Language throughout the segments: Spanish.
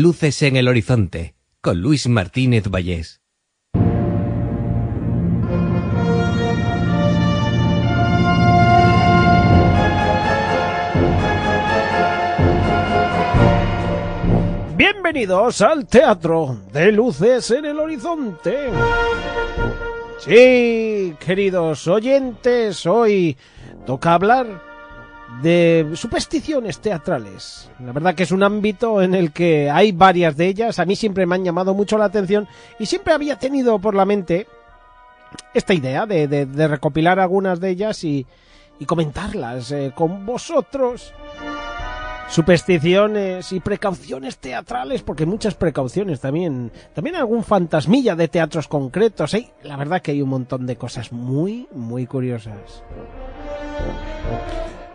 Luces en el horizonte, con Luis Martínez Vallés. Bienvenidos al Teatro de Luces en el Horizonte. Sí, queridos oyentes, hoy toca hablar de supersticiones teatrales. La verdad que es un ámbito en el que hay varias de ellas. A mí siempre me han llamado mucho la atención y siempre había tenido por la mente esta idea de, recopilar algunas de ellas y, comentarlas eh, con vosotros. Supersticiones y precauciones teatrales, porque muchas precauciones también. También algún fantasmilla de teatros concretos. ¿eh? La verdad que hay un montón de cosas muy, muy curiosas.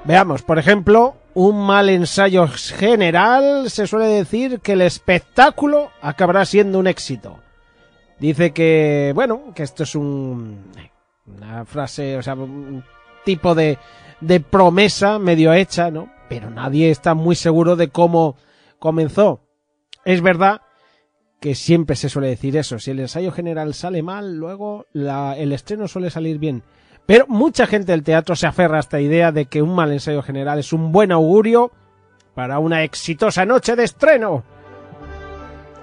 Veamos, por ejemplo, un mal ensayo general se suele decir que el espectáculo acabará siendo un éxito. Dice que, bueno, que esto es un, una frase, o sea, un tipo de, de promesa medio hecha, ¿no? Pero nadie está muy seguro de cómo comenzó. Es verdad que siempre se suele decir eso. Si el ensayo general sale mal, luego la- el estreno suele salir bien. Pero mucha gente del teatro se aferra a esta idea de que un mal ensayo general es un buen augurio para una exitosa noche de estreno.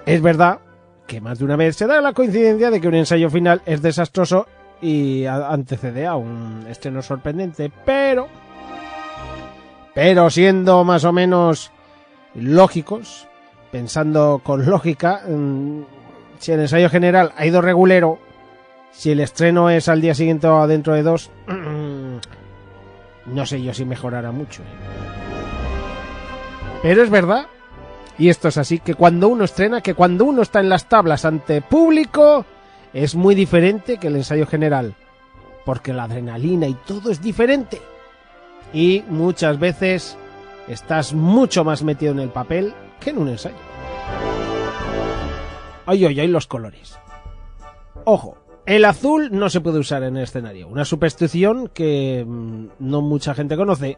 Es verdad que más de una vez se da la coincidencia de que un ensayo final es desastroso y antecede a un estreno sorprendente, pero pero siendo más o menos lógicos, pensando con lógica, mm, si el ensayo general ha ido regulero, si el estreno es al día siguiente o dentro de dos, no sé yo si mejorará mucho. Pero es verdad, y esto es así, que cuando uno estrena, que cuando uno está en las tablas ante público, es muy diferente que el ensayo general, porque la adrenalina y todo es diferente. Y muchas veces estás mucho más metido en el papel que en un ensayo. Ay, ay, ay, los colores. Ojo, el azul no se puede usar en el escenario. Una superstición que mm, no mucha gente conoce.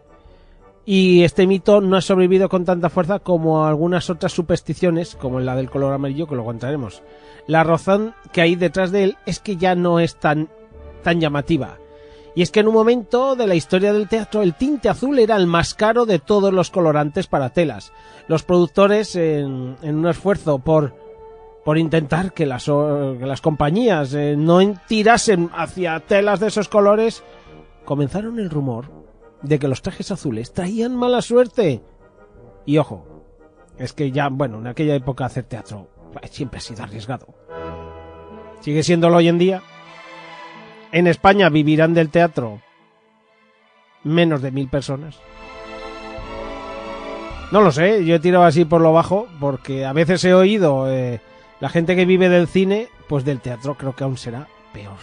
Y este mito no ha sobrevivido con tanta fuerza como algunas otras supersticiones, como la del color amarillo, que luego entraremos. La razón que hay detrás de él es que ya no es tan, tan llamativa. Y es que en un momento de la historia del teatro el tinte azul era el más caro de todos los colorantes para telas. Los productores, en un esfuerzo por, por intentar que las, que las compañías eh, no en- tirasen hacia telas de esos colores, comenzaron el rumor de que los trajes azules traían mala suerte. Y ojo, es que ya, bueno, en aquella época hacer teatro siempre ha sido arriesgado. Sigue siéndolo hoy en día. En España vivirán del teatro menos de mil personas. No lo sé, yo he tirado así por lo bajo porque a veces he oído eh, la gente que vive del cine, pues del teatro creo que aún será peor.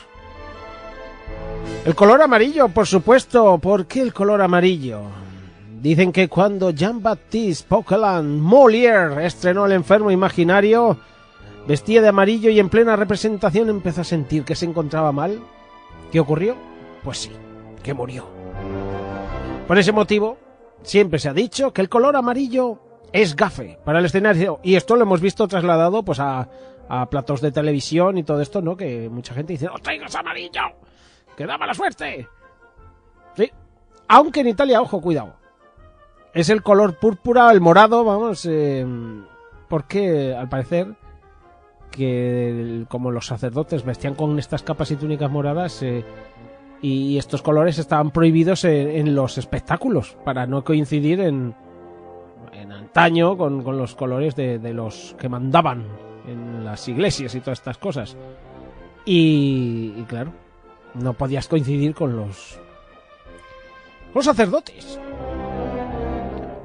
El color amarillo, por supuesto. ¿Por qué el color amarillo? Dicen que cuando Jean-Baptiste Poquelin Molière estrenó El enfermo imaginario, vestía de amarillo y en plena representación empezó a sentir que se encontraba mal. ¿Qué ocurrió? Pues sí, que murió. Por ese motivo, siempre se ha dicho que el color amarillo es gafe para el escenario. Y esto lo hemos visto trasladado pues a, a platos de televisión y todo esto, ¿no? Que mucha gente dice, ¡No traigas amarillo! ¡Que da mala suerte! Sí. Aunque en Italia, ojo, cuidado. Es el color púrpura, el morado, vamos, eh, porque al parecer que como los sacerdotes vestían con estas capas y túnicas moradas eh, y estos colores estaban prohibidos en, en los espectáculos para no coincidir en antaño con, con los colores de, de los que mandaban en las iglesias y todas estas cosas. Y, y claro, no podías coincidir con los, los sacerdotes.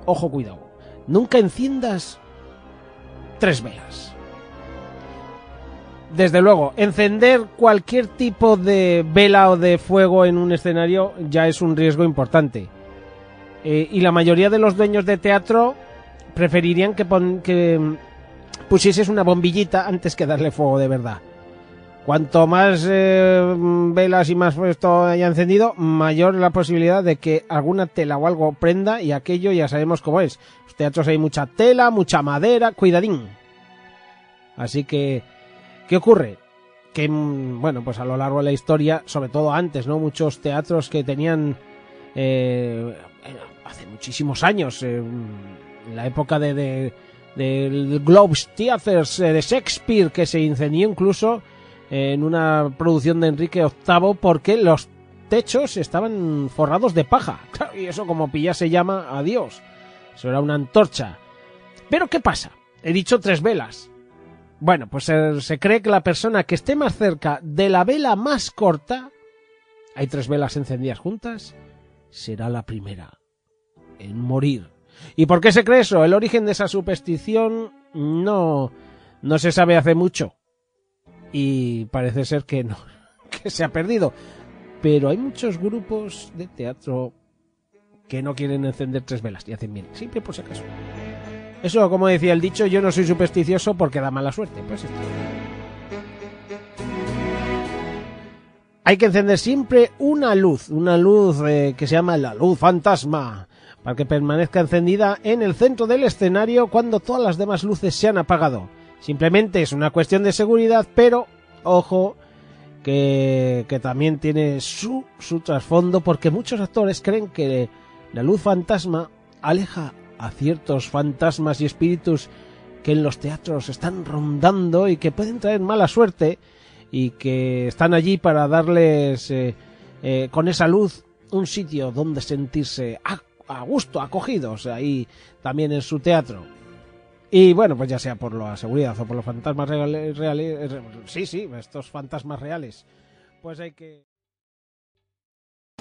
Ojo, cuidado. Nunca enciendas tres velas. Desde luego, encender cualquier tipo de vela o de fuego en un escenario ya es un riesgo importante. Eh, y la mayoría de los dueños de teatro preferirían que, pon- que pusieses una bombillita antes que darle fuego de verdad. Cuanto más eh, velas y más esto haya encendido, mayor la posibilidad de que alguna tela o algo prenda y aquello ya sabemos cómo es. Los teatros hay mucha tela, mucha madera, cuidadín. Así que, ¿qué ocurre? Que, mm, bueno, pues a lo largo de la historia, sobre todo antes, ¿no? Muchos teatros que tenían, eh, hace muchísimos años, eh, en la época de, de del Globes Theatres eh, de Shakespeare, que se incendió incluso en una producción de Enrique VIII porque los techos estaban forrados de paja. Y eso como se llama a Dios. Eso era una antorcha. Pero ¿qué pasa? He dicho tres velas. Bueno, pues se, cree que la persona que esté más cerca de la vela más corta, hay tres velas encendidas juntas, será la primera en morir. ¿Y por qué se cree eso? El origen de esa superstición no, no se sabe hace mucho. Y parece ser que no, que se ha perdido. Pero hay muchos grupos de teatro que no quieren encender tres velas y hacen bien, siempre por si acaso. Eso, como decía el dicho, yo no soy supersticioso porque da mala suerte. Pues. Hay que encender siempre una luz, una luz eh, que se llama la luz fantasma, para que permanezca encendida en el centro del escenario cuando todas las demás luces se han apagado. Simplemente es una cuestión de seguridad, pero ojo que, que también tiene su, su trasfondo porque muchos actores creen que la luz fantasma aleja a ciertos fantasmas y espíritus que en los teatros están rondando y que pueden traer mala suerte y que están allí para darles eh, eh, con esa luz un sitio donde sentirse a, gusto, acogidos ahí también en su teatro. Y bueno, pues ya sea por la seguridad o por los fantasmas reales, reales sí, sí, estos fantasmas reales, pues hay que...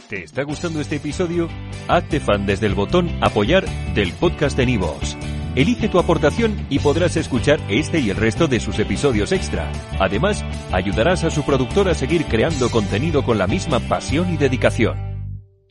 ¿Te está gustando este episodio? Hazte fan desde el botón apoyar del podcast de Nivos. Elige tu aportación y podrás escuchar este y el resto de sus episodios extra. Además, ayudarás a su productor a seguir creando contenido con la misma pasión y dedicación.